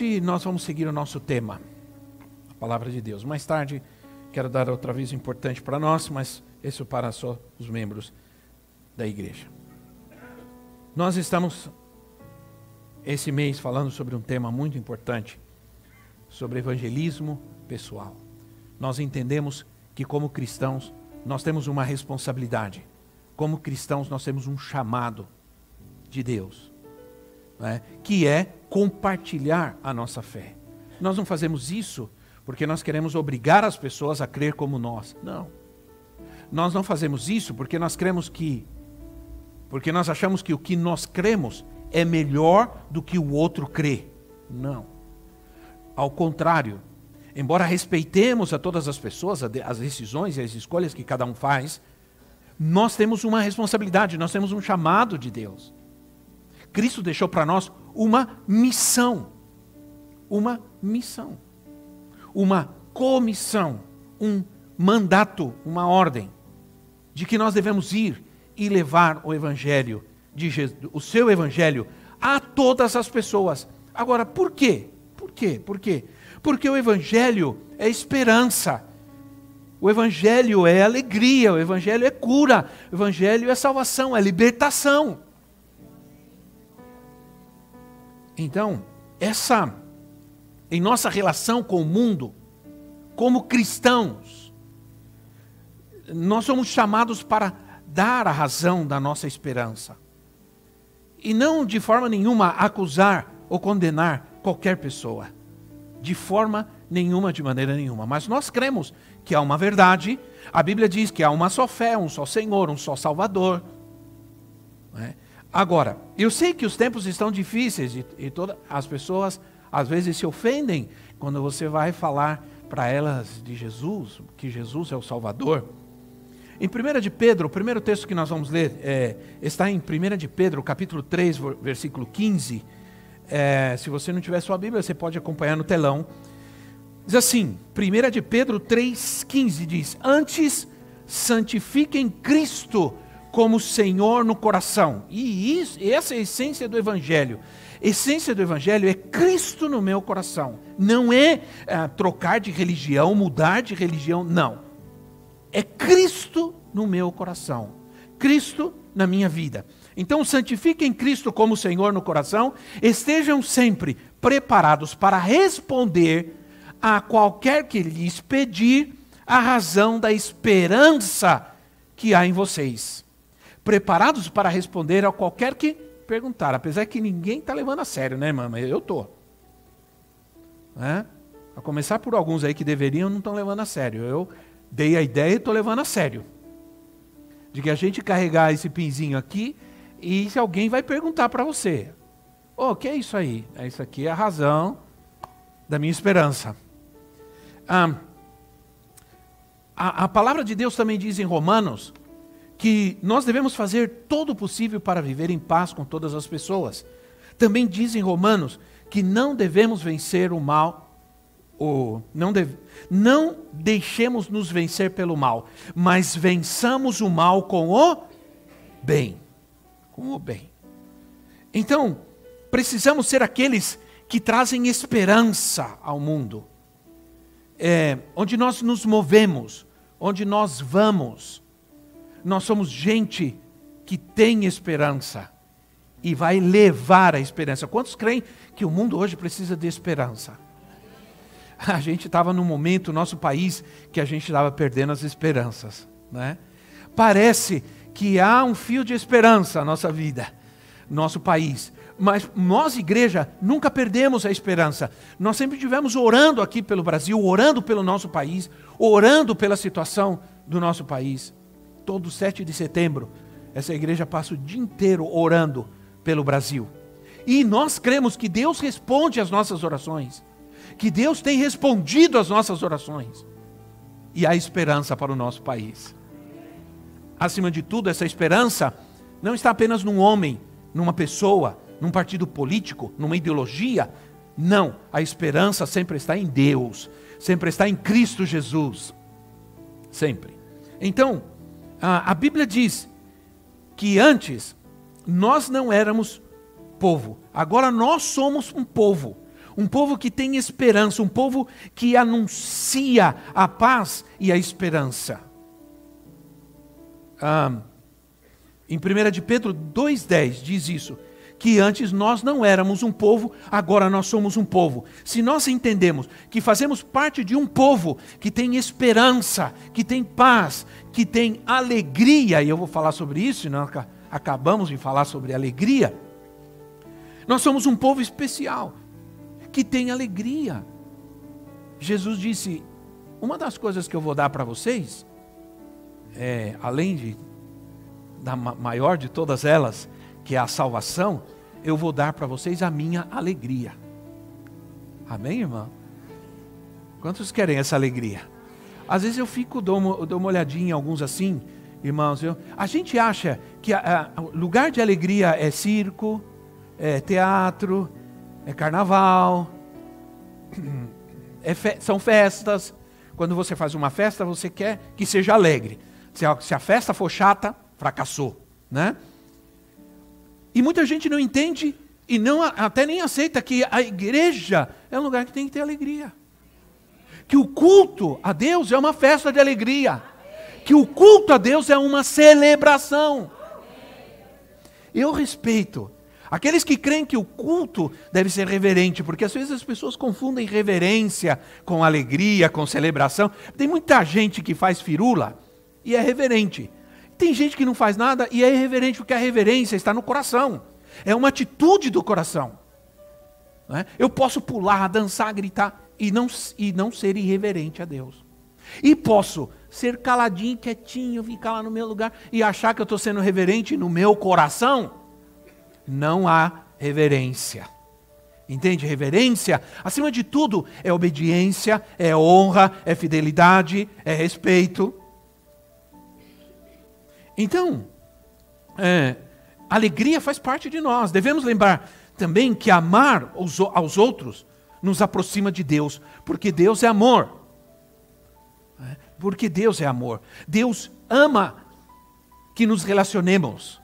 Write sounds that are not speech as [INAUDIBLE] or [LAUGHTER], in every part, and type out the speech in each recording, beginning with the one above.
Hoje nós vamos seguir o nosso tema, a palavra de Deus. Mais tarde quero dar outro aviso importante para nós, mas isso para só os membros da igreja. Nós estamos esse mês falando sobre um tema muito importante, sobre evangelismo pessoal. Nós entendemos que como cristãos nós temos uma responsabilidade. Como cristãos nós temos um chamado de Deus, né, que é compartilhar a nossa fé. Nós não fazemos isso porque nós queremos obrigar as pessoas a crer como nós. Não. Nós não fazemos isso porque nós cremos que porque nós achamos que o que nós cremos é melhor do que o outro crê. Não. Ao contrário, embora respeitemos a todas as pessoas, as decisões e as escolhas que cada um faz, nós temos uma responsabilidade, nós temos um chamado de Deus. Cristo deixou para nós uma missão. Uma missão. Uma comissão. Um mandato, uma ordem. De que nós devemos ir e levar o Evangelho, de Jesus, o seu Evangelho, a todas as pessoas. Agora, por quê? Por quê? Por quê? Porque o Evangelho é esperança. O Evangelho é alegria, o Evangelho é cura, o Evangelho é salvação, é libertação. Então, essa em nossa relação com o mundo, como cristãos, nós somos chamados para dar a razão da nossa esperança. E não de forma nenhuma acusar ou condenar qualquer pessoa. De forma nenhuma, de maneira nenhuma. Mas nós cremos que há uma verdade. A Bíblia diz que há uma só fé, um só Senhor, um só Salvador. É? Agora, eu sei que os tempos estão difíceis e, e todas as pessoas às vezes se ofendem quando você vai falar para elas de Jesus, que Jesus é o Salvador. Em 1 de Pedro, o primeiro texto que nós vamos ler é, está em 1 de Pedro, capítulo 3, versículo 15. É, se você não tiver sua Bíblia, você pode acompanhar no telão. Diz assim, 1 de Pedro 3,15 diz: Antes santifiquem Cristo como Senhor no coração. E isso, essa é a essência do Evangelho. Essência do Evangelho é Cristo no meu coração. Não é, é trocar de religião, mudar de religião, não. É Cristo no meu coração. Cristo na minha vida. Então, santifiquem Cristo como Senhor no coração, estejam sempre preparados para responder a qualquer que lhes pedir a razão da esperança que há em vocês preparados para responder a qualquer que perguntar. Apesar que ninguém está levando a sério, né? Mas eu estou. É? A começar por alguns aí que deveriam não estão levando a sério. Eu dei a ideia e estou levando a sério. De que a gente carregar esse pinzinho aqui e se alguém vai perguntar para você: Ô, oh, que é isso aí? É isso aqui é a razão da minha esperança. Ah, a, a palavra de Deus também diz em Romanos que nós devemos fazer todo o possível para viver em paz com todas as pessoas. Também diz em Romanos que não devemos vencer o mal, ou não, deve, não deixemos nos vencer pelo mal, mas vençamos o mal com o bem. Com o bem. Então, precisamos ser aqueles que trazem esperança ao mundo. É, onde nós nos movemos, onde nós vamos nós somos gente que tem esperança e vai levar a esperança. Quantos creem que o mundo hoje precisa de esperança? [LAUGHS] A gente estava num momento, nosso país, que a gente estava perdendo as esperanças. Né? Parece que há um fio de esperança na nossa vida, nosso país. Mas nós, igreja, nunca perdemos a esperança. Nós sempre estivemos orando aqui pelo Brasil, orando pelo nosso país, orando pela situação do nosso país. Todo 7 de setembro, essa igreja passa o dia inteiro orando pelo Brasil. E nós cremos que Deus responde às nossas orações, que Deus tem respondido às nossas orações, e há esperança para o nosso país. Acima de tudo, essa esperança não está apenas num homem, numa pessoa, num partido político, numa ideologia. Não, a esperança sempre está em Deus, sempre está em Cristo Jesus. Sempre. Então, a, a Bíblia diz que antes nós não éramos povo, agora nós somos um povo. Um povo que tem esperança, um povo que anuncia a paz e a esperança. Ah, em 1 de Pedro 2,10 diz isso que antes nós não éramos um povo, agora nós somos um povo. Se nós entendemos que fazemos parte de um povo que tem esperança, que tem paz, que tem alegria, e eu vou falar sobre isso, nós acabamos de falar sobre alegria. Nós somos um povo especial, que tem alegria. Jesus disse: Uma das coisas que eu vou dar para vocês, é, além de, da maior de todas elas, que é a salvação, eu vou dar para vocês a minha alegria. Amém, irmão? Quantos querem essa alegria? Às vezes eu fico, dou uma, dou uma olhadinha em alguns assim, irmãos. Eu, a gente acha que o lugar de alegria é circo, é teatro, é carnaval, [CLEARS THROAT] é fe, são festas. Quando você faz uma festa, você quer que seja alegre. Se a, se a festa for chata, fracassou, né? E muita gente não entende e não até nem aceita que a igreja é um lugar que tem que ter alegria. Que o culto a Deus é uma festa de alegria. Que o culto a Deus é uma celebração. Eu respeito aqueles que creem que o culto deve ser reverente, porque às vezes as pessoas confundem reverência com alegria, com celebração. Tem muita gente que faz firula e é reverente. Tem gente que não faz nada e é irreverente, porque a reverência está no coração. É uma atitude do coração. É? Eu posso pular, dançar, gritar e não, e não ser irreverente a Deus. E posso ser caladinho, quietinho, ficar lá no meu lugar e achar que eu estou sendo reverente no meu coração. Não há reverência. Entende? Reverência, acima de tudo, é obediência, é honra, é fidelidade, é respeito. Então, é, alegria faz parte de nós. Devemos lembrar também que amar aos, aos outros nos aproxima de Deus, porque Deus é amor. É, porque Deus é amor. Deus ama que nos relacionemos,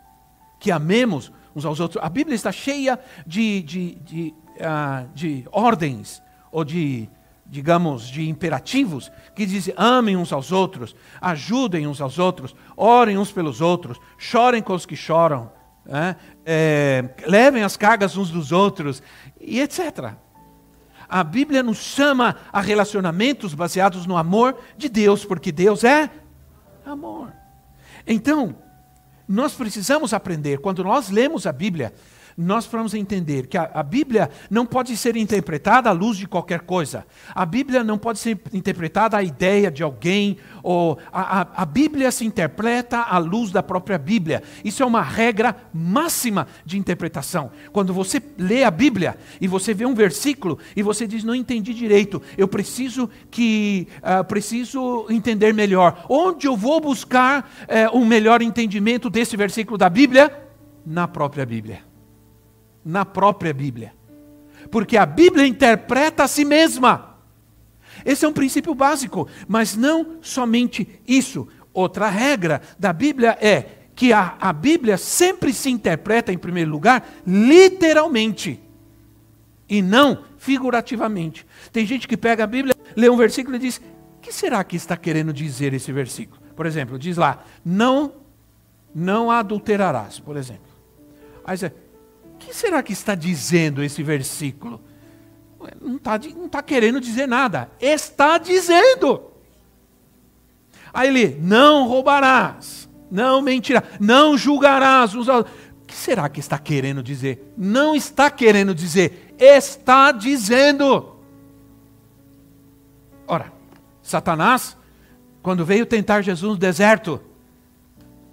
que amemos uns aos outros. A Bíblia está cheia de, de, de, uh, de ordens ou de digamos, de imperativos, que dizem amem uns aos outros, ajudem uns aos outros, orem uns pelos outros, chorem com os que choram, né? é, levem as cargas uns dos outros, e etc. A Bíblia nos chama a relacionamentos baseados no amor de Deus, porque Deus é amor. Então, nós precisamos aprender, quando nós lemos a Bíblia, nós vamos entender que a, a, Bíblia não pode ser interpretada à luz de qualquer coisa. A Bíblia não pode ser interpretada à ideia de alguém, ou a, a, a Bíblia se interpreta à luz da própria Bíblia. Isso é uma regra máxima de interpretação. Quando você lê a Bíblia e você vê um versículo e você diz, não entendi direito, eu preciso que uh, preciso entender melhor. Onde eu vou buscar uh, um melhor entendimento desse versículo da Bíblia? Na própria Bíblia na própria Bíblia. Porque a Bíblia interpreta a si mesma. Esse é um princípio básico, mas não somente isso. Outra regra da Bíblia é que a, a Bíblia sempre se interpreta, em primeiro lugar, literalmente, e não figurativamente. Tem gente que pega a Bíblia, lê um versículo e diz: o que será que está querendo dizer esse versículo? Por exemplo, diz lá: não, não adulterarás, por exemplo. Aí você, que será que está dizendo esse versículo? Não está não tá querendo dizer nada. Está dizendo. Aí ele, não roubarás, não mentirás, não julgarás. O que será que está querendo dizer? Não está querendo dizer, está dizendo. Ora, Satanás Quando veio tentar Jesus no deserto,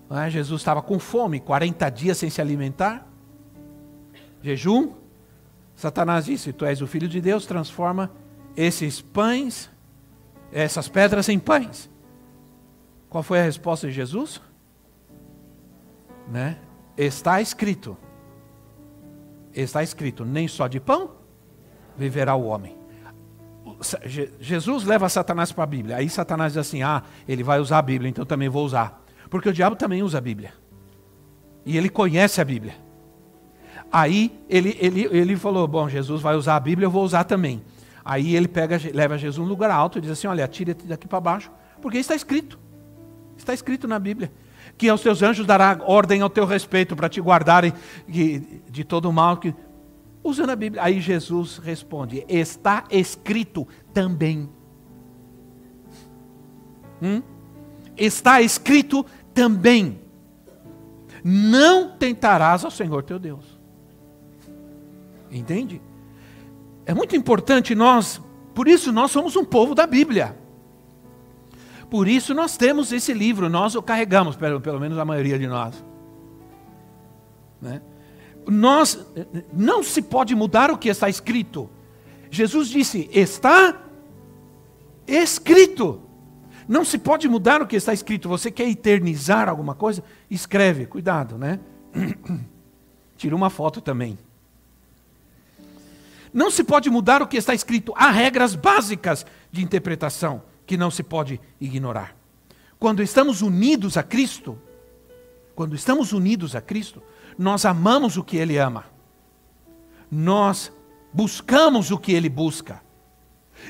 é? Jesus estava com fome, 40 dias sem se alimentar, jejum. Satanás disse: Tu és o filho de Deus, transforma esses pães, essas pedras em pães. Qual foi a resposta de Jesus? Né? Está escrito. Está escrito: nem só de pão viverá o homem. Jesus leva Satanás para a Bíblia. Aí Satanás diz assim: Ah, ele vai usar a Bíblia, então também vou usar. Porque o diabo também usa a Bíblia. E ele conhece a Bíblia. Aí ele, ele, ele falou: Bom, Jesus vai usar a Bíblia, eu vou usar também. Aí ele pega, leva Jesus num lugar alto e diz assim: Olha, atire-te daqui para baixo, porque está escrito. Está escrito na Bíblia. Que aos teus anjos dará ordem ao teu respeito para te guardarem de, de todo mal. Que... Usando a Bíblia. Aí Jesus responde: Está escrito também. Hum? Está escrito também. Não tentarás ao Senhor teu Deus. Entende? É muito importante nós, por isso nós somos um povo da Bíblia. Por isso nós temos esse livro, nós o carregamos, pelo, pelo menos a maioria de nós. Né? Nós não se pode mudar o que está escrito. Jesus disse: está escrito. Não se pode mudar o que está escrito. Você quer eternizar alguma coisa? Escreve, cuidado, né? [CLEARS THROAT] Tira uma foto também. Não se pode mudar o que está escrito. Há regras básicas de interpretação que não se pode ignorar. Quando estamos unidos a Cristo, quando estamos unidos a Cristo, nós amamos o que Ele ama. Nós buscamos o que Ele busca.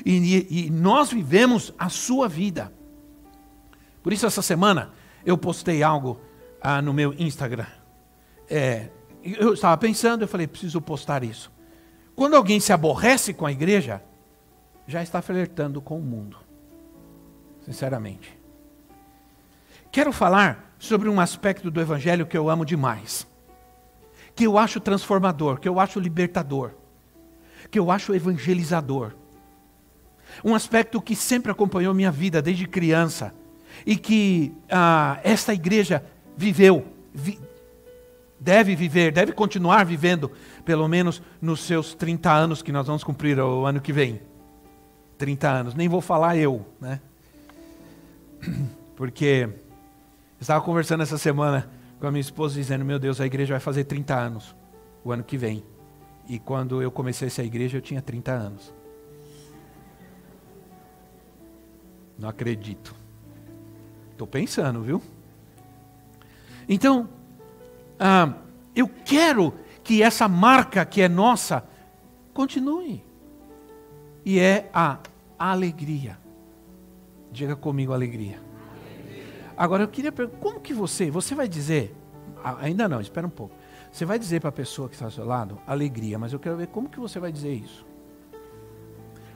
E, e, nós vivemos a sua vida. Por isso, essa semana, eu postei algo ah, no meu Instagram. É, eu estava pensando, eu falei, preciso postar isso. Quando alguém se aborrece com a igreja, já está flertando com o mundo. Sinceramente. Quero falar sobre um aspecto do evangelho que eu amo demais. Que eu acho transformador, que eu acho libertador, que eu acho evangelizador. Um aspecto que sempre acompanhou minha vida desde criança e que ah, esta igreja viveu, vi, deve viver, deve continuar vivendo, pelo menos nos seus 30 anos que nós vamos cumprir o ano que vem. 30 anos, nem vou falar eu, né? Porque estava conversando essa semana com a minha esposa dizendo: Meu Deus, a igreja vai fazer 30 anos o ano que vem. E quando eu comecei essa igreja, eu tinha 30 anos. Não acredito. Estou pensando, viu? Então, ah, eu quero que essa marca que é nossa continue. E é a alegria. Diga comigo alegria. Agora eu queria perguntar, como que você, você vai dizer, ainda não, espera um pouco. Você vai dizer para a pessoa que está ao seu lado, alegria, mas eu quero ver como que você vai dizer isso.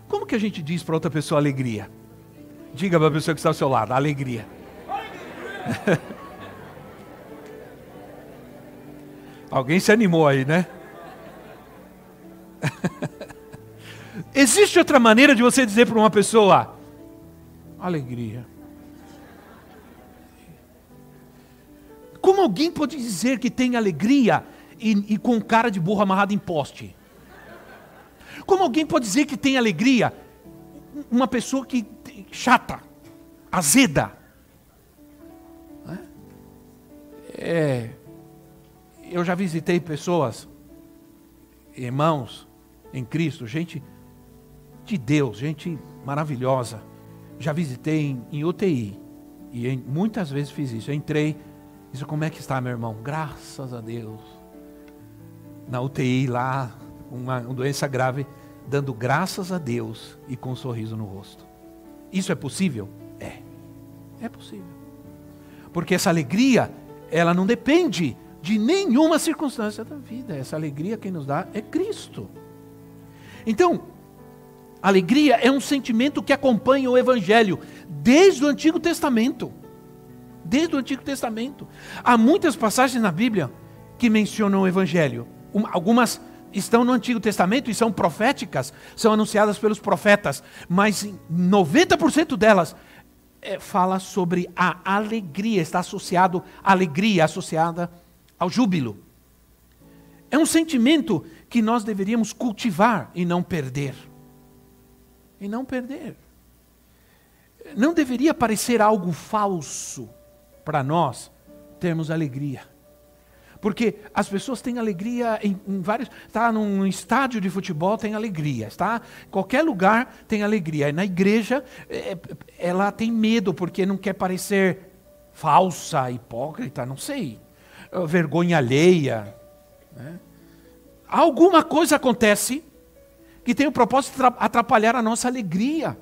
Como que a gente diz para outra pessoa alegria? Diga para a pessoa que está ao seu lado, alegria. alegria. Alguém se animou aí, né? [LAUGHS] Existe outra maneira de você dizer para uma pessoa: alegria. Como alguém pode dizer que tem alegria e, e com cara de burro amarrado em poste? Como alguém pode dizer que tem alegria? Uma pessoa que chata, azeda. É, eu já visitei pessoas, irmãos em Cristo, gente de Deus, gente maravilhosa. Já visitei em, em UTI e em, muitas vezes fiz isso. Eu entrei, disse: Como é que está, meu irmão? Graças a Deus. Na UTI lá, uma, uma doença grave, dando graças a Deus e com um sorriso no rosto. Isso é possível? É. É possível. Porque essa alegria, ela não depende de nenhuma circunstância da vida. Essa alegria quem nos dá é Cristo. Então, alegria é um sentimento que acompanha o Evangelho desde o Antigo Testamento. Desde o Antigo Testamento. Há muitas passagens na Bíblia que mencionam o Evangelho. Algumas estão no Antigo Testamento e são proféticas, são anunciadas pelos profetas, mas 90% delas é, fala sobre a alegria, está associado à alegria, associada ao júbilo. É um sentimento que nós deveríamos cultivar e não perder. E não perder. Não deveria parecer algo falso para nós termos alegria. Porque as pessoas têm alegria em, em vários. Está num estádio de futebol, tem alegria. Está qualquer lugar tem alegria. E na igreja, é, ela tem medo porque não quer parecer falsa, hipócrita, não sei. Vergonha alheia. Né? Alguma coisa acontece que tem o propósito de atrapalhar a nossa alegria.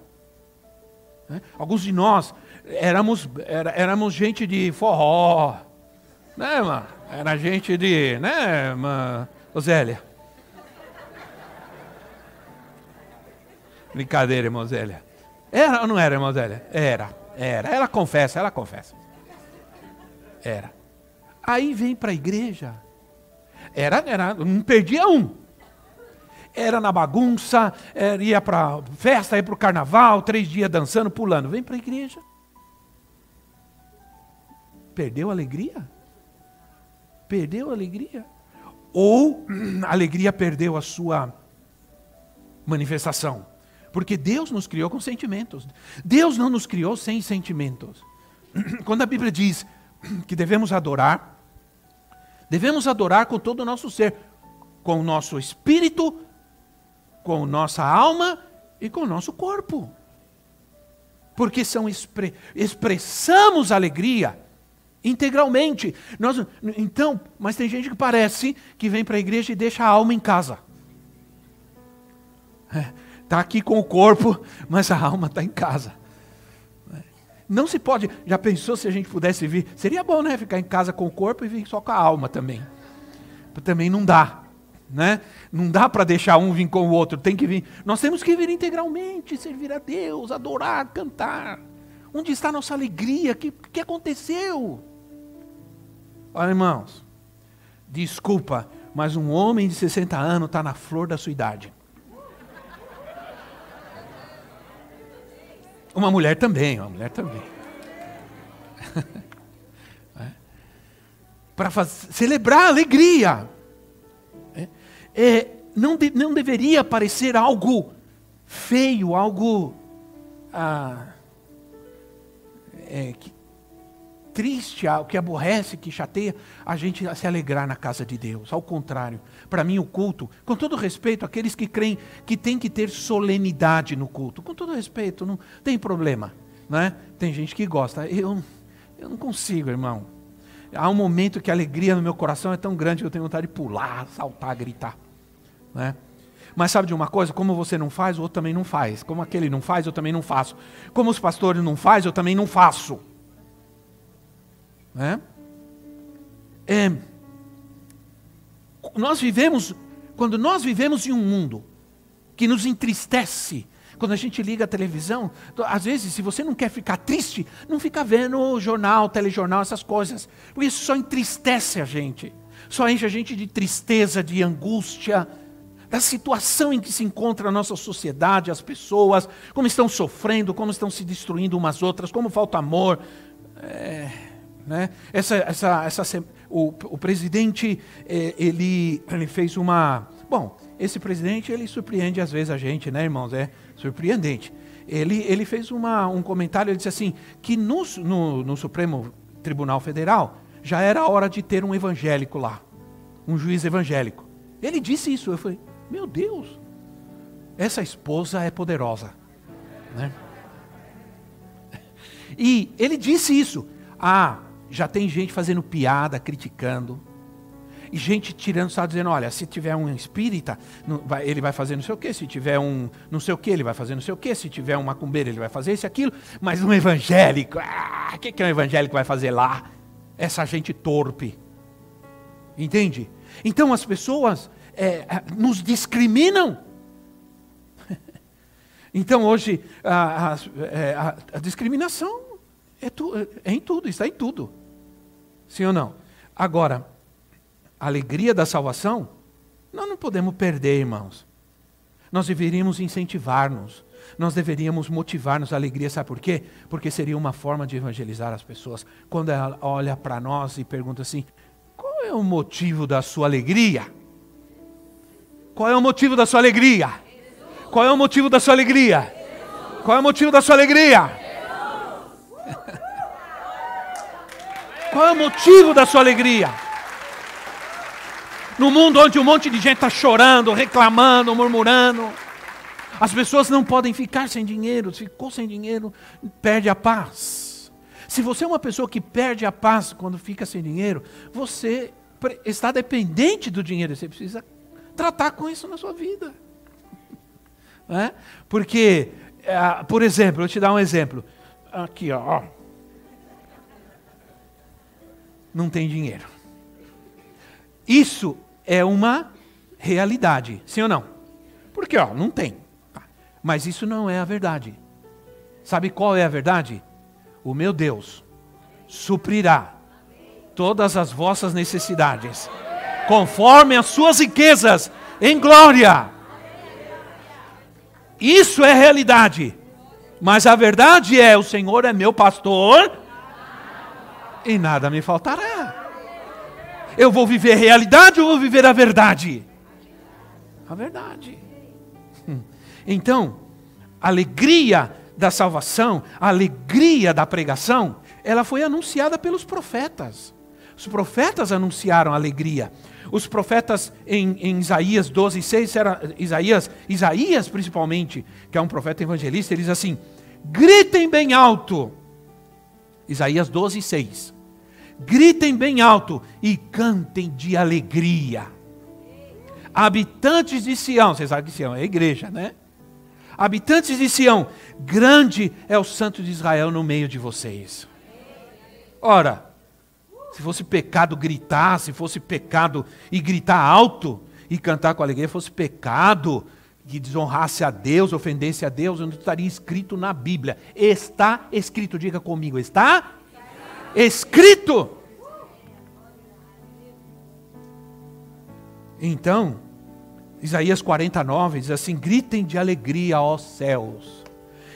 Né? Alguns de nós éramos, era, éramos gente de forró, né, mano? Era gente de, né, mano? Zélia? Brincadeira, irmã Zélia. Era ou não era, irmã Zélia? Era, era. Ela confessa, ela confessa. Era. Aí vem para a igreja. Era, era, não perdia um. Era na bagunça, era, ia para festa, ia para o carnaval, três dias dançando, pulando. Vem para a igreja. Perdeu a alegria? Perdeu a alegria? Ou [CLEARS THROAT] a alegria perdeu a sua manifestação? Porque Deus nos criou com sentimentos. Deus não nos criou sem sentimentos. [CLEARS THROAT] Quando a Bíblia diz [CLEARS THROAT] que devemos adorar, devemos adorar com todo o nosso ser, com o nosso espírito, com nossa alma e com o nosso corpo. Porque são expre expressamos alegria integralmente. Nós, então, mas tem gente que parece que vem para a igreja e deixa a alma em casa. Está é, tá aqui com o corpo, mas a alma está em casa. Não se pode. Já pensou se a gente pudesse vir? Seria bom, né? Ficar em casa com o corpo e vir só com a alma também. Também não dá. Né? Não dá para deixar um vir com o outro, tem que vir. Nós temos que vir integralmente, servir a Deus, adorar, cantar. Onde está a nossa alegria? O que, que aconteceu? Olha, irmãos, desculpa, mas um homem de 60 anos está na flor da sua idade. Uma mulher também, uma mulher também. [LAUGHS] é. Para celebrar a alegria. É. É, não, de, não deveria parecer algo feio, algo ah, é, que, triste, o que aborrece, que chateia, a gente se alegrar na casa de Deus. Ao contrário, para mim o culto, com todo respeito, aqueles que creem que tem que ter solenidade no culto, com todo respeito, não tem problema, né? Tem gente que gosta. Eu, eu não consigo, irmão. Há um momento que a alegria no meu coração é tão grande que eu tenho vontade de pular, saltar, gritar, né? Mas sabe de uma coisa? Como você não faz, o outro também não faz. Como aquele não faz, eu também não faço. Como os pastores não fazem, eu também não faço. Né? É, nós vivemos, quando nós vivemos em um mundo que nos entristece, quando a gente liga a televisão, às vezes, se você não quer ficar triste, não fica vendo jornal, telejornal, essas coisas, porque isso só entristece a gente, só enche a gente de tristeza, de angústia, da situação em que se encontra a nossa sociedade, as pessoas, como estão sofrendo, como estão se destruindo umas outras, como falta amor. É né? Essa, essa, essa, o, o presidente, eh, ele, ele fez uma... Bom, esse presidente, ele surpreende às vezes a gente, né, irmãos? É surpreendente. Ele, ele fez uma, um comentário, ele disse assim, que no, no, no Supremo Tribunal Federal já era hora de ter um evangélico lá, um juiz evangélico. Ele disse isso, eu falei, meu Deus, essa esposa é poderosa. Né? E ele disse isso. Ah, já tem gente fazendo piada, criticando. E gente tirando, só dizendo, olha, se tiver um espírita, ele vai fazer não sei o quê, se tiver um não sei o quê, ele vai fazer não sei o quê, se tiver um macumbeiro, ele vai fazer isso e aquilo, mas um evangélico, ah, o que, que um evangélico vai fazer lá? Essa gente torpe. Entende? Então as pessoas é, é nos discriminam. [LAUGHS] então hoje a, a, é, a, a discriminação é, tu, é em tudo, está em tudo. Sim ou não? Agora, a alegria da salvação, nós não podemos perder, irmãos. Nós deveríamos incentivar-nos. nós deveríamos motivar-nos à alegria, sabe por quê? Porque seria uma forma de evangelizar as pessoas. Quando ela olha para nós e pergunta assim: qual é o motivo da sua alegria? Qual é o motivo da sua alegria? Qual é o motivo da sua alegria? Qual é o motivo da sua alegria? Qual é o motivo da sua alegria? No mundo onde um monte de gente está chorando, reclamando, murmurando, as pessoas não podem ficar sem dinheiro. Se ficou sem dinheiro, perde a paz. Se você é uma pessoa que perde a paz quando fica sem dinheiro, você está dependente do dinheiro. Você precisa tratar com isso na sua vida. [LAUGHS] É? Porque, é, por exemplo, eu te dar um exemplo. Aqui, ó. Não tem dinheiro. Isso é uma realidade, sim ou não? Porque, ó, não tem. Mas isso não é a verdade. Sabe qual é a verdade? O meu Deus suprirá todas as vossas necessidades, conforme as suas riquezas em glória. Isso é realidade. Mas a verdade é: o Senhor é meu pastor e nada me faltará. Eu vou viver realidade ou vou viver a verdade? A verdade. Então, a alegria da salvação, a alegria da pregação, ela foi anunciada pelos profetas. Os profetas anunciaram a alegria. Os profetas em, em Isaías 12, 6, era, Isaías, Isaías principalmente, que é um profeta evangelista, ele diz assim: gritem bem alto. Isaías 12, 6. Gritem bem alto e cantem de alegria. Habitantes de Sião, vocês sabem que Sião é a igreja, né? Habitantes de Sião, grande é o Santo de Israel no meio de vocês. Ora, se fosse pecado gritar, se fosse pecado e gritar alto e cantar com alegria, fosse pecado que desonrasse a Deus, ofendesse a Deus, não estaria escrito na Bíblia. Está escrito, diga comigo, está escrito. Então, Isaías 49 diz assim: gritem de alegria, ó céus,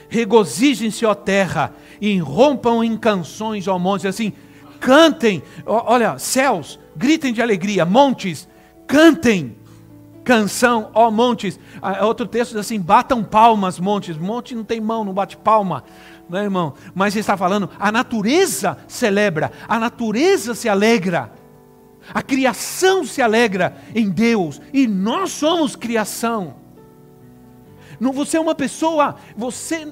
regozijem-se, ó terra, e rompam em canções, ó montes, assim, cantem, olha, céus, gritem de alegria, montes, cantem canção, ó montes. Ah, outro texto diz assim: batam palmas, montes. Monte não tem mão, não bate palma, não é, irmão? Mas ele está falando, a natureza celebra, a natureza se alegra. A criação se alegra em Deus e nós somos criação. Não, você é uma pessoa, você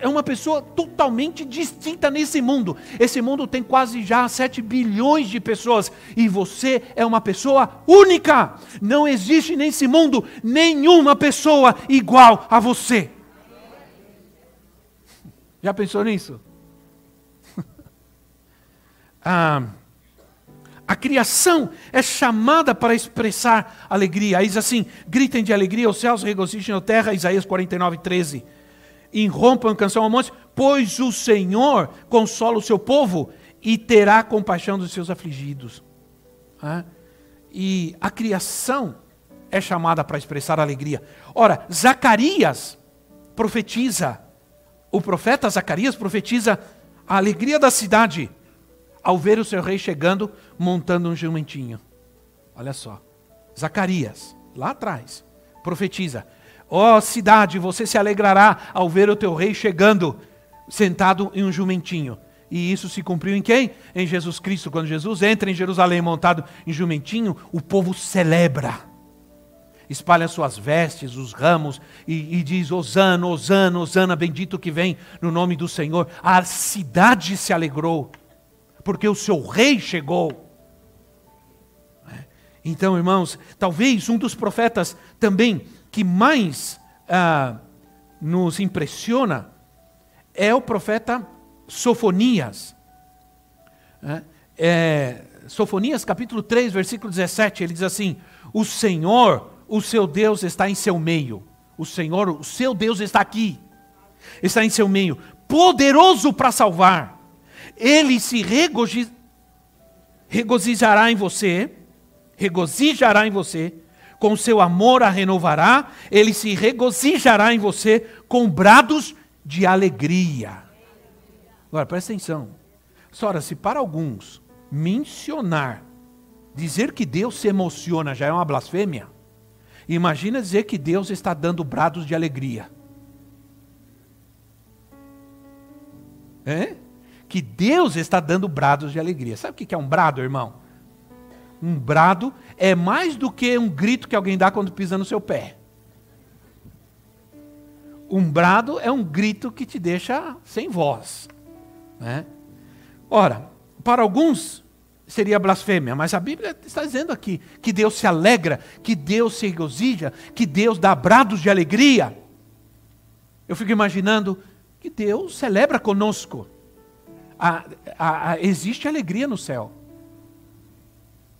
é uma pessoa totalmente distinta nesse mundo. Esse mundo tem quase já 7 bilhões de pessoas e você é uma pessoa única. Não existe nesse mundo nenhuma pessoa igual a você. Já pensou nisso? [LAUGHS] ah, a criação é chamada para expressar alegria. Aí diz assim: gritem de alegria, os céus regozijem a terra, Isaías 49, 13. Irrompam canção ao monte, pois o Senhor consola o seu povo e terá compaixão dos seus afligidos. E a criação é chamada para expressar alegria. Ora, Zacarias profetiza, o profeta Zacarias profetiza a alegria da cidade ao ver o seu rei chegando montando um jumentinho. Olha só. Zacarias, lá atrás, profetiza: Ó oh, cidade, você se alegrará ao ver o teu rei chegando sentado em um jumentinho. E isso se cumpriu em quem? Em Jesus Cristo. Quando Jesus entra em Jerusalém montado em jumentinho, o povo celebra. Espalha suas vestes, os ramos, e, e diz: Osana, Osana, Osana, bendito que vem no nome do Senhor. A cidade se alegrou porque o seu rei chegou. Então, irmãos, talvez um dos profetas também que mais ah, nos impressiona é o profeta Sofonias. É, Sofonias capítulo 3, versículo 17, ele diz assim: O Senhor, o seu Deus, está em seu meio. O Senhor, o seu Deus está aqui, está em seu meio, poderoso para salvar ele se regozijará em você, regozijará em você, com seu amor a renovará, ele se regozijará em você com brados de alegria. Agora, presta atenção. Sora, se para alguns mencionar, dizer que Deus se emociona já é uma blasfêmia, imagina dizer que Deus está dando brados de alegria. É? Que Deus está dando brados de alegria. Sabe o que é um brado, irmão? Um brado é mais do que um grito que alguém dá quando pisa no seu pé. Um brado é um grito que te deixa sem voz. Né? Ora, para alguns seria blasfêmia, mas a Bíblia está dizendo aqui que Deus se alegra, que Deus se regozija, que Deus dá brados de alegria. Eu fico imaginando que Deus celebra conosco. A, a, a, existe alegria no céu.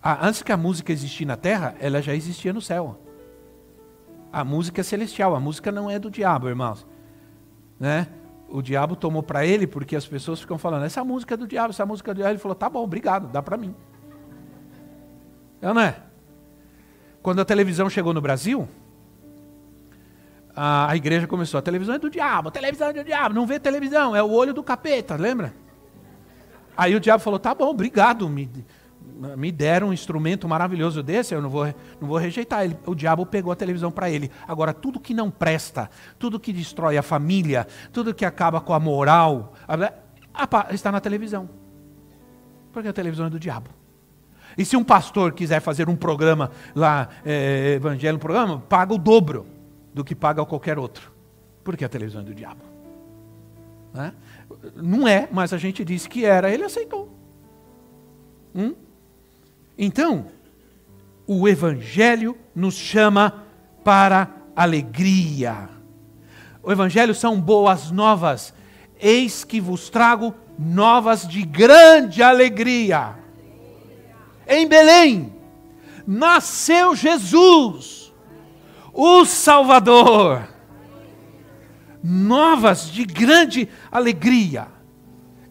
antes que a música existisse na terra, ela já existia no céu. A música é celestial, a música não é do diabo, irmãos. Né? O diabo tomou para ele porque as pessoas ficam falando: essa música é do diabo, essa música é do diabo. Ele falou: tá bom, obrigado, dá para mim. É não é? Quando a televisão chegou no Brasil, a, igreja começou: a televisão é do diabo, a televisão é do diabo, não vê televisão, é o olho do capeta, lembra? Aí o diabo falou: tá bom, obrigado, me, me deram um instrumento maravilhoso desse, eu não vou, não vou rejeitar. Ele, o diabo pegou a televisão para ele. Agora, tudo que não presta, tudo que destrói a família, tudo que acaba com a moral, está na televisão. Porque a televisão é do diabo. E se um pastor quiser fazer um programa lá, é, evangelho, um programa, paga o dobro do que paga qualquer outro. Porque a televisão é do diabo. Né? Não é, mas a gente disse que era, ele aceitou. Hum? Então, o Evangelho nos chama para alegria. O Evangelho são boas novas. Eis que vos trago novas de grande alegria. Em Belém nasceu Jesus, o Salvador. Novas de grande alegria.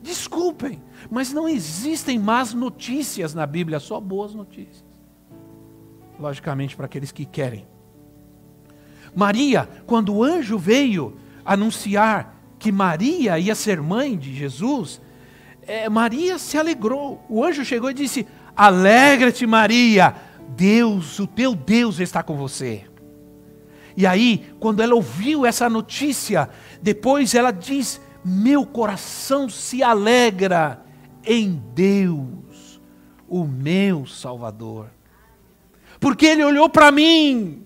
Desculpem, mas não existem más notícias na Bíblia, só boas notícias. Logicamente, para aqueles que querem. Maria, quando o anjo veio anunciar que Maria ia ser mãe de Jesus, é, Maria se alegrou. O anjo chegou e disse: Alegra-te, Maria, Deus, o teu Deus está com você. E aí, quando ela ouviu essa notícia, depois ela diz: Meu coração se alegra em Deus, o meu Salvador. Porque Ele olhou para mim,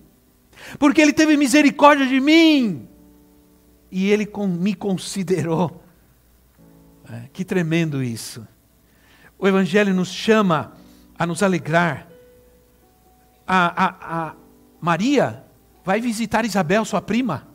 porque Ele teve misericórdia de mim, e Ele me considerou. É, que tremendo isso. O Evangelho nos chama a nos alegrar. A, a, a Maria vai visitar Isabel, sua prima.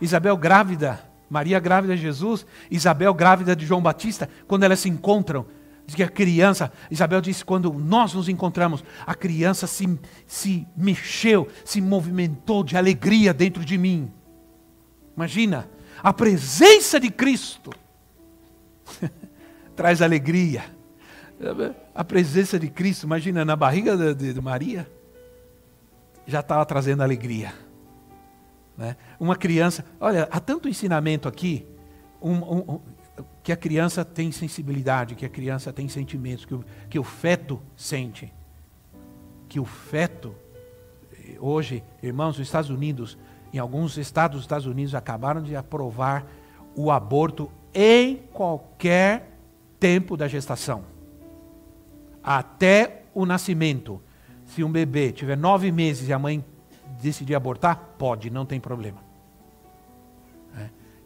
Isabel grávida Maria grávida de Jesus, Isabel grávida de João Batista, quando elas se encontram, diz que a criança, Isabel disse, quando nós nos encontramos, a criança se, se mexeu, se movimentou de alegria dentro de mim. Imagina, a presença de Cristo [LAUGHS] traz alegria. A presença de Cristo, imagina, na barriga de, de Maria, já estava trazendo alegria. Né? Uma criança, olha, há tanto ensinamento aqui, um, um, que a criança tem sensibilidade, que a criança tem sentimentos, que o, que o feto sente. Que o feto, hoje, irmãos, nos Estados Unidos, em alguns estados dos Estados Unidos, acabaram de aprovar o aborto em qualquer tempo da gestação. Até o nascimento. Se um bebê tiver nove meses e a mãe decidir abortar, pode, não tem problema.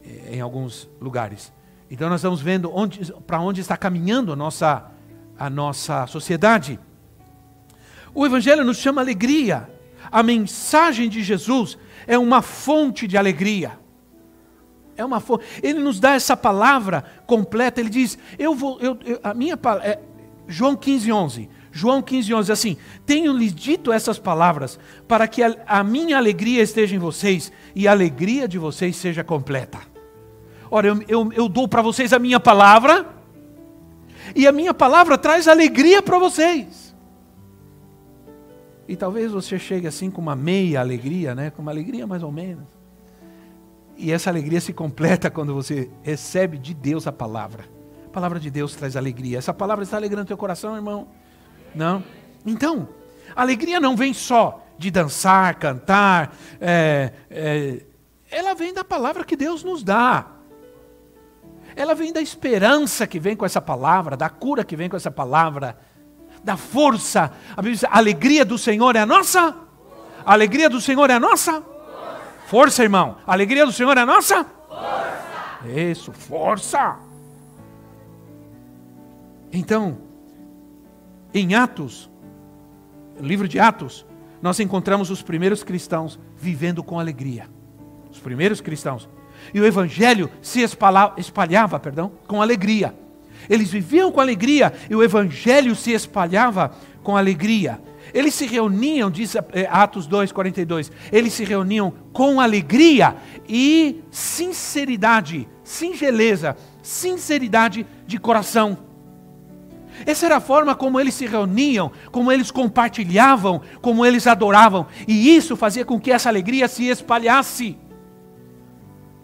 É, em alguns lugares. Então nós estamos vendo para onde está caminhando a nossa, a nossa sociedade. O Evangelho nos chama alegria. A mensagem de Jesus é uma fonte de alegria. É uma fonte. Ele nos dá essa palavra completa. Ele diz: Eu vou, eu, eu a minha é, João 15, 11. João 15, 11, assim: Tenho-lhes dito essas palavras para que a, a minha alegria esteja em vocês e a alegria de vocês seja completa. Ora, eu, eu, eu dou para vocês a minha palavra, e a minha palavra traz alegria para vocês. E talvez você chegue assim com uma meia alegria, né? com uma alegria mais ou menos. E essa alegria se completa quando você recebe de Deus a palavra. A palavra de Deus traz alegria. Essa palavra está alegrando teu coração, irmão? Não? Então, a alegria não vem só de dançar, cantar, é, é, ela vem da palavra que Deus nos dá. Ela vem da esperança que vem com essa palavra, da cura que vem com essa palavra, da força. A, Bíblia diz, a alegria do Senhor é a nossa? A alegria do Senhor é a nossa? Força, irmão. A alegria do Senhor é a nossa? Força. Isso, força. Então, em Atos, livro de Atos, nós encontramos os primeiros cristãos vivendo com alegria. Os primeiros cristãos. E o evangelho se espalhava, perdão, com alegria. Eles viviam com alegria e o evangelho se espalhava com alegria. Eles se reuniam, diz eh, Atos 2, 42, eles se reuniam com alegria e sinceridade, singeleza, sinceridade de coração. Essa era a forma como eles se reuniam, como eles compartilhavam, como eles adoravam, e isso fazia com que essa alegria se espalhasse.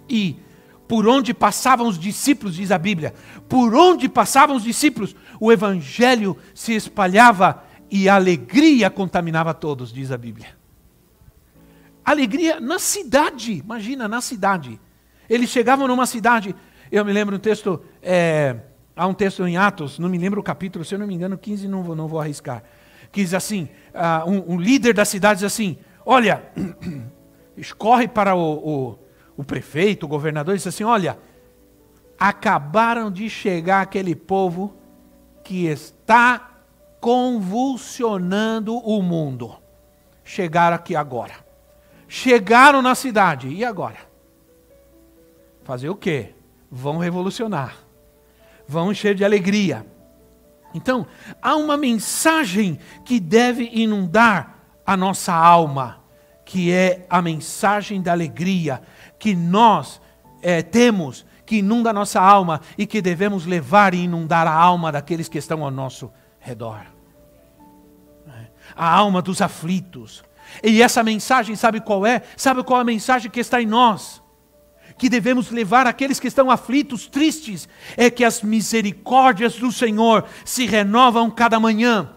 E por onde passavam os discípulos, diz a Bíblia, por onde passavam os discípulos, o evangelho se espalhava e a alegria contaminava todos, diz a Bíblia. Alegria na cidade, imagina, na cidade. Eles chegavam numa cidade, eu me lembro um texto, é, há um texto em Atos, não me lembro o capítulo, se eu não me engano, 15, não vou, não vou arriscar, que diz assim, uh, um, um, líder da cidade diz assim, olha, [CLEARS THROAT] escorre para o, o, o prefeito, o governador, e diz assim, olha, acabaram de chegar aquele povo que está convulsionando o mundo. Chegaram aqui agora. Chegaram na cidade. E agora? Fazer o quê? Vão revolucionar. Vão encher de alegria. Então, há uma mensagem que deve inundar a nossa alma, que é a mensagem da alegria que nós é, temos, que inunda a nossa alma e que devemos levar e inundar a alma daqueles que estão ao nosso redor a alma dos aflitos. E essa mensagem, sabe qual é? Sabe qual é a mensagem que está em nós? Que devemos levar aqueles que estão aflitos, tristes, é que as misericórdias do Senhor se renovam cada manhã.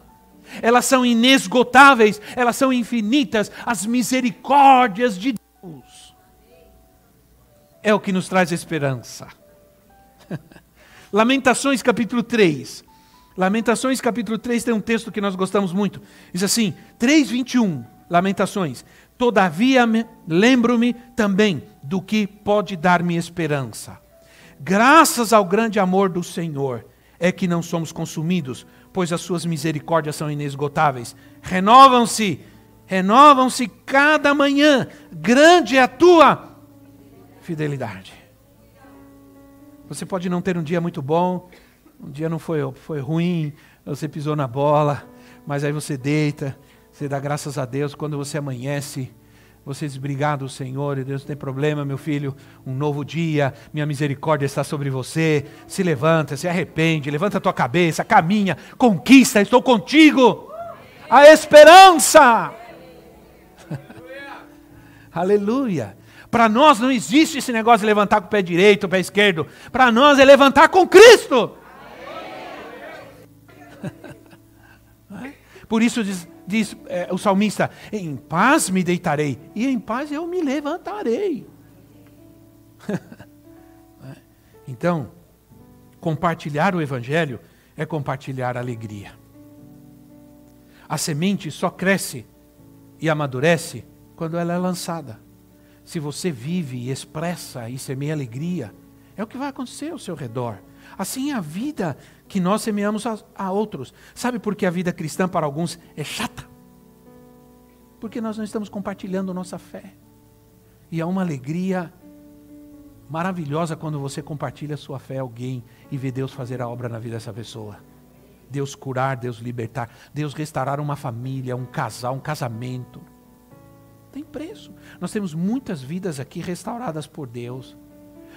Elas são inesgotáveis, elas são infinitas, as misericórdias de Deus. É o que nos traz esperança. [LAUGHS] Lamentações capítulo 3. Lamentações capítulo 3 tem um texto que nós gostamos muito. Diz assim, 3:21, Lamentações. Todavia lembro-me também do que pode dar-me esperança. Graças ao grande amor do Senhor é que não somos consumidos, pois as suas misericórdias são inesgotáveis. Renovam-se, renovam-se cada manhã. Grande é a tua fidelidade. Você pode não ter um dia muito bom, um dia não foi, foi ruim, você pisou na bola, mas aí você deita, você dá graças a Deus quando você amanhece. Você diz, obrigado, Senhor, e Deus não tem problema, meu filho, um novo dia, minha misericórdia está sobre você. Se levanta, se arrepende, levanta a tua cabeça, caminha, conquista, estou contigo. A esperança. [LAUGHS] Aleluia. Para nós não existe esse negócio de levantar com o pé direito, o pé esquerdo. Para nós é levantar com Cristo. [LAUGHS] Por isso diz, diz é, o salmista: em paz me deitarei, e em paz eu me levantarei. [LAUGHS] Então, compartilhar o Evangelho é compartilhar alegria. A semente só cresce e amadurece quando ela é lançada. Se você vive e expressa e semeia alegria, é o que vai acontecer ao seu redor. Assim a vida que nós semeamos a, a outros. Sabe por que a vida cristã para alguns é chata? Porque nós não estamos compartilhando nossa fé. E há uma alegria maravilhosa quando você compartilha sua fé a alguém e vê Deus fazer a obra na vida dessa pessoa. Deus curar, Deus libertar, Deus restaurar uma família, um casal, um casamento. Tem preço. Nós temos muitas vidas aqui restauradas por Deus,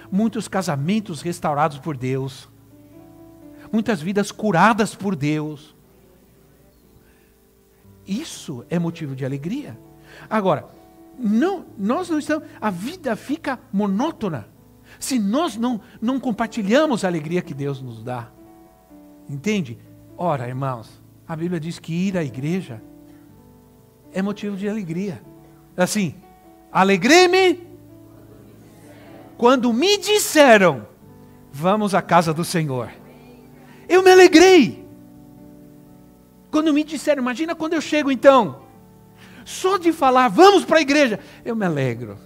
muitos casamentos restaurados por Deus muitas vidas curadas por Deus. Isso é motivo de alegria. Agora, não, nós não estamos. A vida fica monótona se nós não, não compartilhamos a alegria que Deus nos dá. Entende? Ora, irmãos, a Bíblia diz que ir à igreja é motivo de alegria. Assim, alegrei-me quando me disseram, vamos à casa do Senhor. Eu me alegrei. Quando me disseram, imagina quando eu chego então, só de falar, vamos para a igreja, eu me alegro.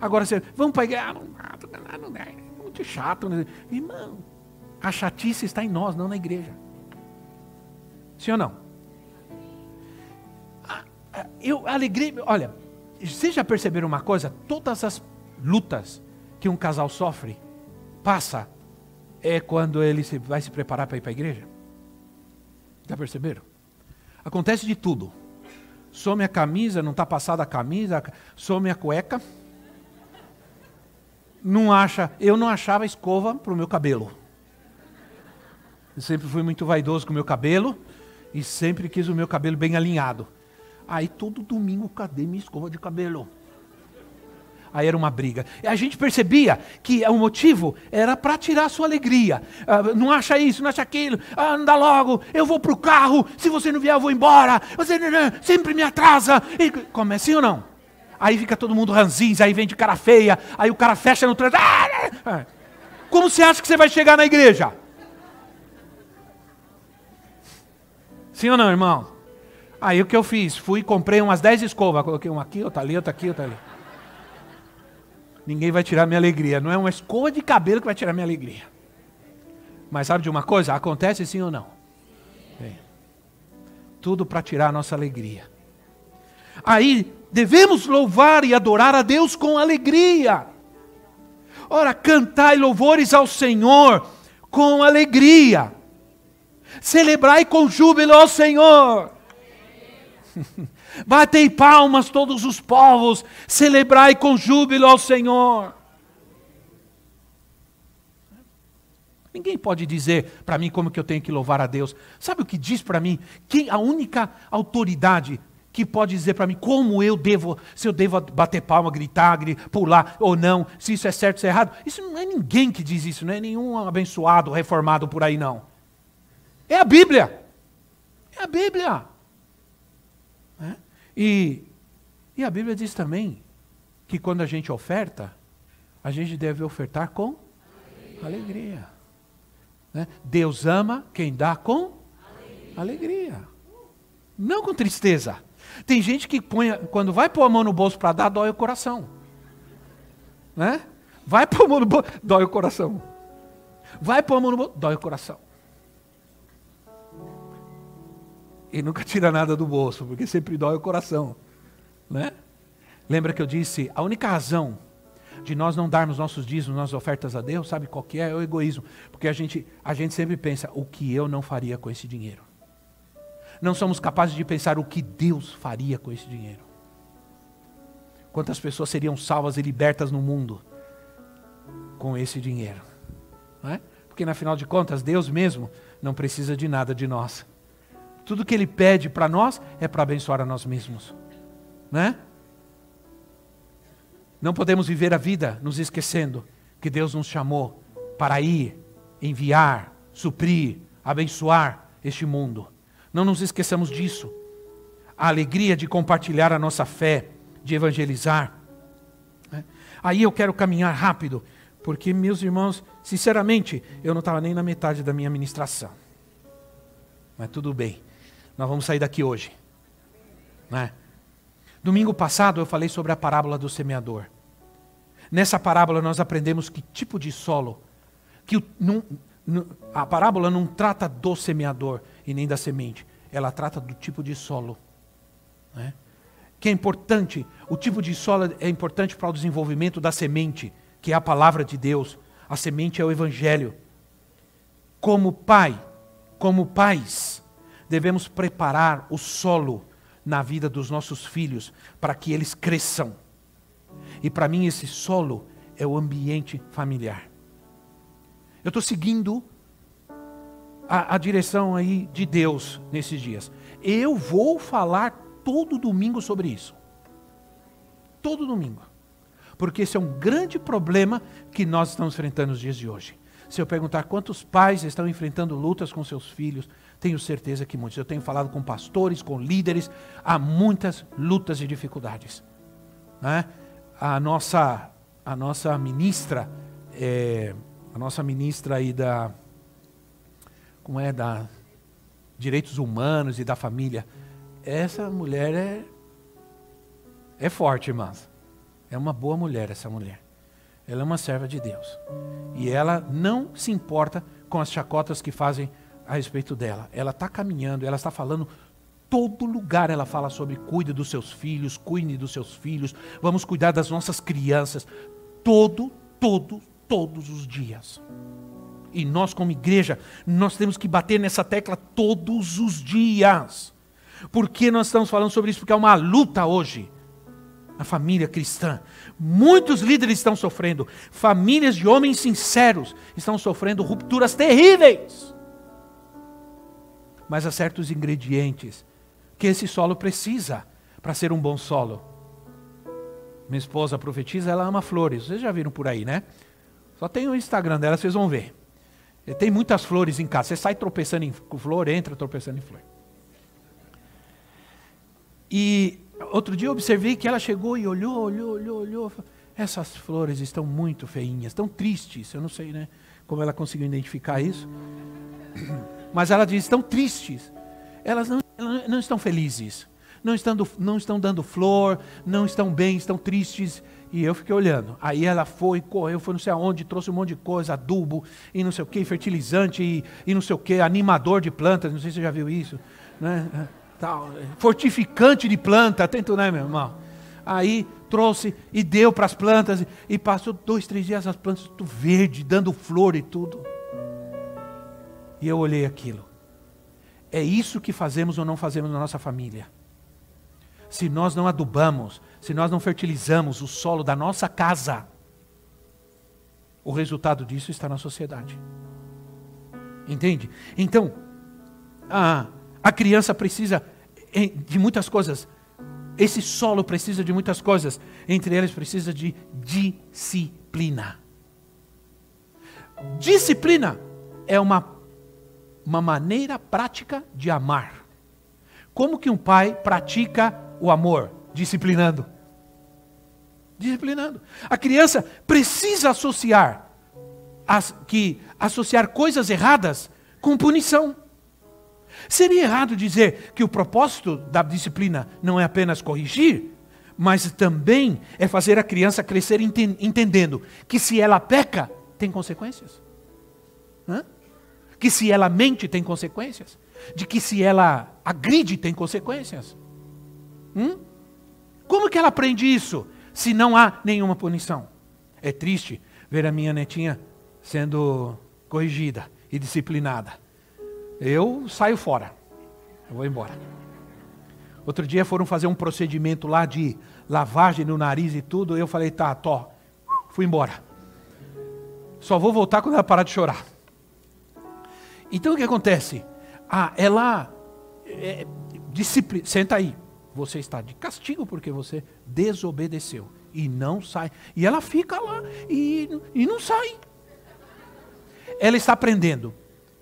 Agora você, vamos para a igreja, ah, não, não, não, é muito chato. Né? Irmão, a chatice está em nós, não na igreja. Sim ou não? Ah, ah, eu alegrei, olha, vocês já perceberam uma coisa? Todas as lutas que um casal sofre, passa, é quando ele vai se preparar para ir para a igreja. Já perceberam? Acontece de tudo. Some a camisa, não está passada a camisa, some a cueca. Não acha, eu não achava escova para o meu cabelo. Eu sempre fui muito vaidoso com o meu cabelo e sempre quis o meu cabelo bem alinhado. Aí todo domingo, cadê minha escova de cabelo? Aí era uma briga. E a gente percebia que o motivo era para tirar a sua alegria. Ah, não acha isso, não acha aquilo. Ah, anda logo, eu vou para o carro. Se você não vier, eu vou embora. Você sempre me atrasa. E, como é assim ou não? Aí fica todo mundo ranzinza, aí vem de cara feia. Aí o cara fecha no trânsito. Ah, como você acha que você vai chegar na igreja? Sim ou não, irmão? Aí o que eu fiz? Fui e comprei umas 10 escovas. Coloquei uma aqui, outra ali, outra aqui, outra ali ninguém vai tirar minha alegria. Não é uma escova de cabelo que vai tirar minha alegria. Mas sabe de uma coisa? Acontece sim ou não? Tudo para tirar a nossa alegria. Aí devemos louvar e adorar a Deus com alegria. Ora, cantai louvores ao Senhor com alegria. Celebrai com júbilo ao Senhor. [LAUGHS] Batei palmas todos os povos, celebrai com júbilo ao Senhor. Ninguém pode dizer para mim como que eu tenho que louvar a Deus. Sabe o que diz para mim? Quem a única autoridade que pode dizer para mim como eu devo, se eu devo bater palma, gritar, pular ou não, se isso é certo, se é errado. Isso não é ninguém que diz isso, não é nenhum abençoado, reformado por aí não. É a Bíblia. É a Bíblia. E, e a Bíblia diz também que quando a gente oferta, a gente deve ofertar com alegria. alegria. Né? Deus ama quem dá com alegria. alegria. Não com tristeza. Tem gente que põe, quando vai pôr a mão no bolso para dar, dói o coração. Né? Vai pôr a mão no bolso, dói o coração. Vai pôr a mão no bolso, dói o coração. E nunca tira nada do bolso, porque sempre dói o coração. Né? Lembra que eu disse, a única razão de nós não darmos nossos dízimos, nossas ofertas a Deus, sabe qual que é? É o egoísmo. Porque a gente, a gente sempre pensa, o que eu não faria com esse dinheiro? Não somos capazes de pensar o que Deus faria com esse dinheiro. Quantas pessoas seriam salvas e libertas no mundo com esse dinheiro? Não é? Porque, na final de contas, Deus mesmo não precisa de nada de nós. Tudo que Ele pede para nós é para abençoar a nós mesmos. Né? Não podemos viver a vida nos esquecendo que Deus nos chamou para ir, enviar, suprir, abençoar este mundo. Não nos esqueçamos disso. A alegria de compartilhar a nossa fé, de evangelizar. Né? Aí eu quero caminhar rápido, porque, meus irmãos, sinceramente, eu não estava nem na metade da minha ministração. Mas tudo bem. Nós vamos sair daqui hoje. Né? Domingo passado eu falei sobre a parábola do semeador. Nessa parábola nós aprendemos que tipo de solo, que não, não, a parábola não trata do semeador e nem da semente, ela trata do tipo de solo. Né? Que é importante, o tipo de solo é importante para o desenvolvimento da semente, que é a palavra de Deus. A semente é o evangelho. Como pai, como pais, devemos preparar o solo na vida dos nossos filhos para que eles cresçam. E para mim, esse solo é o ambiente familiar. Eu estou seguindo a, a, direção aí de Deus nesses dias. Eu vou falar todo domingo sobre isso. Todo domingo. Porque esse é um grande problema que nós estamos enfrentando nos dias de hoje. Se eu perguntar quantos pais estão enfrentando lutas com seus filhos, tenho certeza que muitos. Eu tenho falado com pastores, com líderes, há muitas lutas e dificuldades. Né? A nossa, a nossa ministra, é, a nossa ministra aí da, como é da direitos humanos e da família, essa mulher é é forte, irmãs. É uma boa mulher essa mulher. Ela é uma serva de Deus. E ela não se importa com as chacotas que fazem a respeito dela. Ela está caminhando, ela está falando todo lugar ela fala sobre cuide dos seus filhos, cuide dos seus filhos, vamos cuidar das nossas crianças, todo, todo, todos os dias. E nós como igreja, nós temos que bater nessa tecla todos os dias. Por que nós estamos falando sobre isso? Porque é uma luta hoje na família cristã. Muitos líderes estão sofrendo, famílias de homens sinceros estão sofrendo rupturas terríveis. Mas há certos ingredientes que esse solo precisa para ser um bom solo. Minha esposa profetiza, ela ama flores. Vocês já viram por aí, né? Só tem o Instagram dela, vocês vão ver. Tem muitas flores em casa. Você sai tropeçando em flor, entra tropeçando em flor. E outro dia eu observei que ela chegou e olhou, olhou, olhou, olhou. Essas flores estão muito feinhas, estão tristes. Eu não sei, né? Como ela conseguiu identificar isso. Mas ela diz: estão tristes. Elas não, não estão felizes. Não estão, não estão dando flor, não estão bem, estão tristes. E eu fiquei olhando. Aí ela foi, correu, foi não sei aonde, trouxe um monte de coisa, adubo, e não sei o que, fertilizante, e, e não sei o que, animador de plantas, não sei se você já viu isso. Né? [LAUGHS] tal, fortificante de planta, tento, né, meu irmão? Aí trouxe e deu para as plantas, e passou dois, três dias as plantas tudo verde, dando flor e tudo. E eu olhei aquilo. É isso que fazemos ou não fazemos na nossa família. Se nós não adubamos, se nós não fertilizamos o solo da nossa casa, o resultado disso está na sociedade. Entende? Então, a, a criança precisa de muitas coisas. Esse solo precisa de muitas coisas. Entre elas, precisa de disciplina. Disciplina é uma, uma maneira prática de amar. Como que um pai pratica o amor? Disciplinando. Disciplinando. A criança precisa associar as, que associar coisas erradas com punição. Seria errado dizer que o propósito da disciplina não é apenas corrigir, mas também é fazer a criança crescer entendendo que se ela peca, tem consequências. Que se ela mente, tem consequências. De que se ela agride, tem consequências. Hum? Como que ela aprende isso se não há nenhuma punição? É triste ver a minha netinha sendo corrigida e disciplinada eu saio fora. Eu vou embora. Outro dia foram fazer um procedimento lá de lavagem no nariz e tudo. Eu falei, tá, tô. Fui embora. Só vou voltar quando ela parar de chorar. Então o que acontece? Ah, ela. É, disciplina. Senta aí. Você está de castigo porque você desobedeceu. E não sai. E ela fica lá e, e não sai. Ela está aprendendo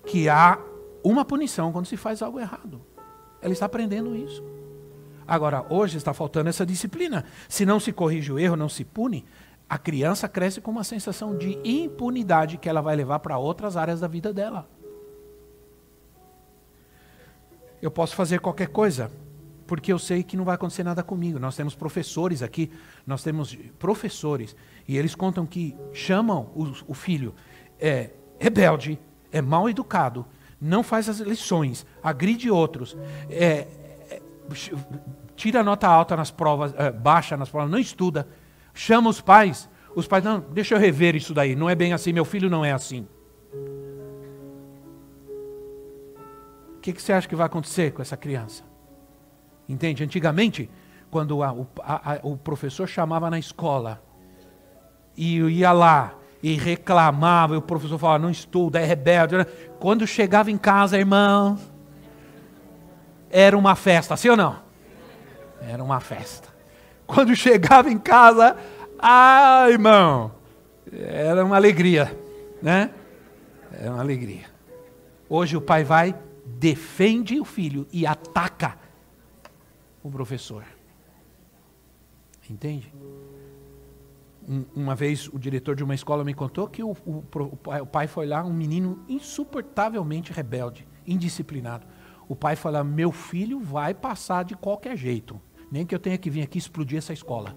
que há uma punição quando se faz algo errado. Ela está aprendendo isso. Agora, hoje está faltando essa disciplina. Se não se corrige o erro, não se pune, a criança cresce com uma sensação de impunidade que ela vai levar para outras áreas da vida dela. Eu posso fazer qualquer coisa, porque eu sei que não vai acontecer nada comigo. Nós temos professores aqui, nós temos professores, e eles contam que chamam o, o filho é rebelde, é mal educado, não faz as lições, agride outros, é, é, tira nota alta nas provas, é, baixa nas provas, não estuda, chama os pais, os pais, não, deixa eu rever isso daí, não é bem assim, meu filho não é assim. Que, que você acha que vai acontecer com essa criança? Entende? Antigamente, quando a, o, a, o professor chamava na escola e ia lá e reclamava, e o professor falava, não estuda, é rebelde. Quando chegava em casa, irmão, era uma festa, sim ou não? Era uma festa. Quando [LAUGHS] chegava em casa, ai, irmão, era uma alegria, né? Era uma alegria. Hoje o pai vai, defende o filho e ataca o professor. Entende? uma vez o diretor de uma escola me contou que o, o, o, pai foi lá, um menino insuportavelmente rebelde, indisciplinado. O pai falou: Meu filho vai passar de qualquer jeito, nem que eu tenha que vir aqui explodir essa escola.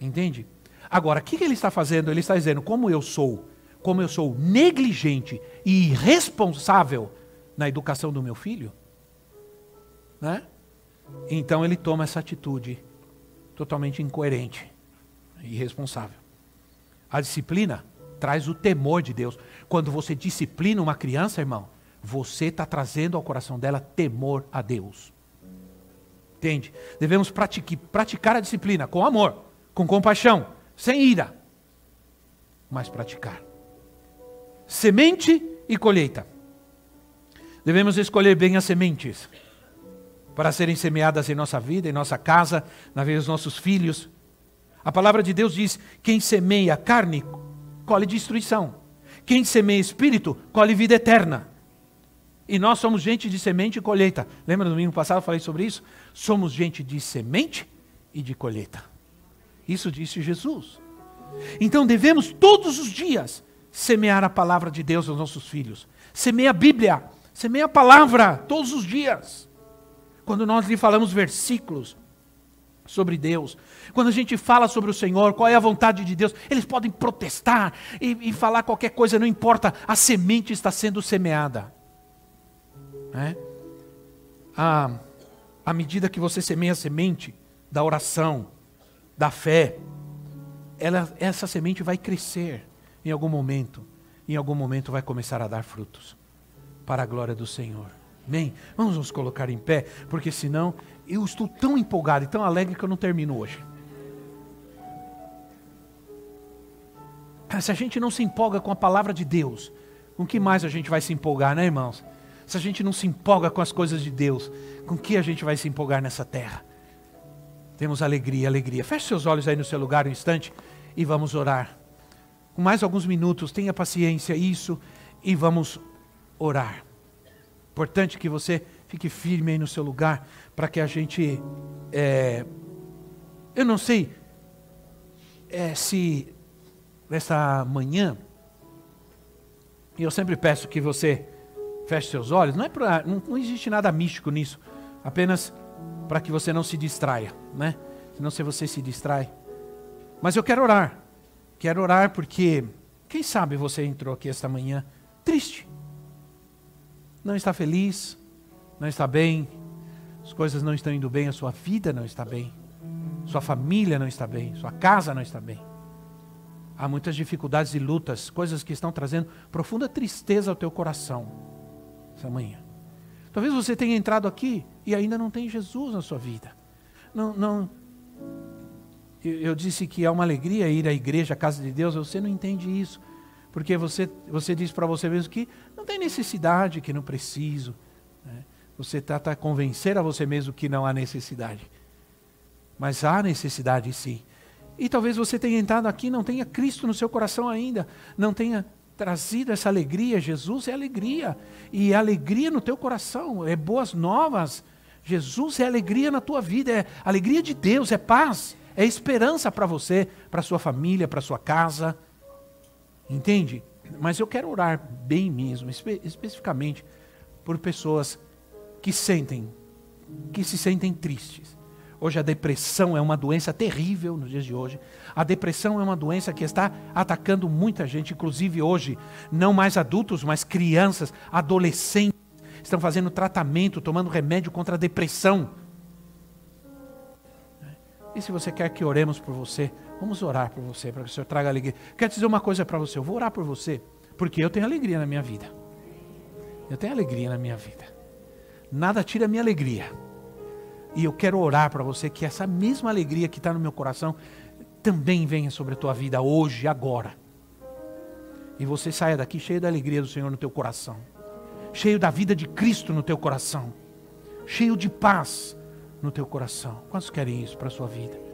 Entende? Agora, o que, que ele está fazendo? Ele está dizendo: Como eu sou, como eu sou negligente e irresponsável na educação do meu filho, né? Então ele toma essa atitude totalmente incoerente e irresponsável. A disciplina traz o temor de Deus. Quando você disciplina uma criança, irmão, você está trazendo ao coração dela temor a Deus. Entende? Devemos praticar, praticar a disciplina com amor, com compaixão, sem ira, mas praticar. Semente e colheita. Devemos escolher bem as sementes para serem semeadas em nossa vida, em nossa casa, na vida dos nossos filhos. A palavra de Deus diz: quem semeia carne, colhe destruição. Quem semeia espírito, colhe vida eterna. E nós somos gente de semente e colheita. Lembra no domingo passado eu falei sobre isso? Somos gente de semente e de colheita. Isso disse Jesus. Então devemos todos os dias semear a palavra de Deus aos nossos filhos. Semeia a Bíblia, semeia a palavra todos os dias quando nós lhe falamos versículos sobre Deus, quando a gente fala sobre o Senhor, qual é a vontade de Deus, eles podem protestar e, e falar qualquer coisa, não importa, a semente está sendo semeada. É? À, à medida que você semeia a semente da oração, da fé, ela, essa semente vai crescer em algum momento, em algum momento vai começar a dar frutos, para a glória do Senhor. Amém? Vamos nos colocar em pé, porque senão eu estou tão empolgado e tão alegre que eu não termino hoje. Se a gente não se empolga com a palavra de Deus, com que mais a gente vai se empolgar, né, irmãos? Se a gente não se empolga com as coisas de Deus, com que a gente vai se empolgar nessa terra? Temos alegria, alegria. Feche seus olhos aí no seu lugar um instante e vamos orar. Com mais alguns minutos, tenha paciência, isso, e vamos orar. Importante que você fique firme aí no seu lugar, para que a gente. É, eu não sei é, se nessa manhã, e eu sempre peço que você feche seus olhos, não, é pra, não, não existe nada místico nisso, apenas para que você não se distraia, né? Senão se você se distrai. Mas eu quero orar, quero orar porque, quem sabe você entrou aqui esta manhã triste não está feliz, não está bem, as coisas não estão indo bem, a sua vida não está bem, sua família não está bem, sua casa não está bem. Há muitas dificuldades e lutas, coisas que estão trazendo profunda tristeza ao teu coração essa manhã. Talvez você tenha entrado aqui e ainda não tem Jesus na sua vida. Não, não. Eu disse que é uma alegria ir à igreja, à casa de Deus. Você não entende isso, porque você você diz para você mesmo que tem necessidade, que não preciso. Né? Você trata de convencer a você mesmo que não há necessidade. Mas há necessidade sim. E talvez você tenha entrado aqui não tenha Cristo no seu coração ainda, não tenha trazido essa alegria. Jesus é alegria. E é alegria no teu coração, é boas novas. Jesus é alegria na tua vida, é alegria de Deus, é paz, é esperança para você, para sua família, para sua casa. Entende? Mas eu quero orar bem mesmo, espe especificamente por pessoas que sentem, que se sentem tristes. Hoje a depressão é uma doença terrível nos dias de hoje. A depressão é uma doença que está atacando muita gente, inclusive hoje, não mais adultos, mas crianças, adolescentes, estão fazendo tratamento, tomando remédio contra a depressão. E se você quer que oremos por você, Vamos orar por você, para que o Senhor traga alegria. Quero dizer uma coisa para você, eu vou orar por você, porque eu tenho alegria na minha vida. Eu tenho alegria na minha vida. Nada tira a minha alegria. E eu quero orar para você que essa mesma alegria que está no meu coração também venha sobre a tua vida hoje, agora. E você saia daqui cheio da alegria do Senhor no teu coração. cheio da vida de Cristo no teu coração, cheio de paz no teu coração. Quantos querem isso para a sua vida?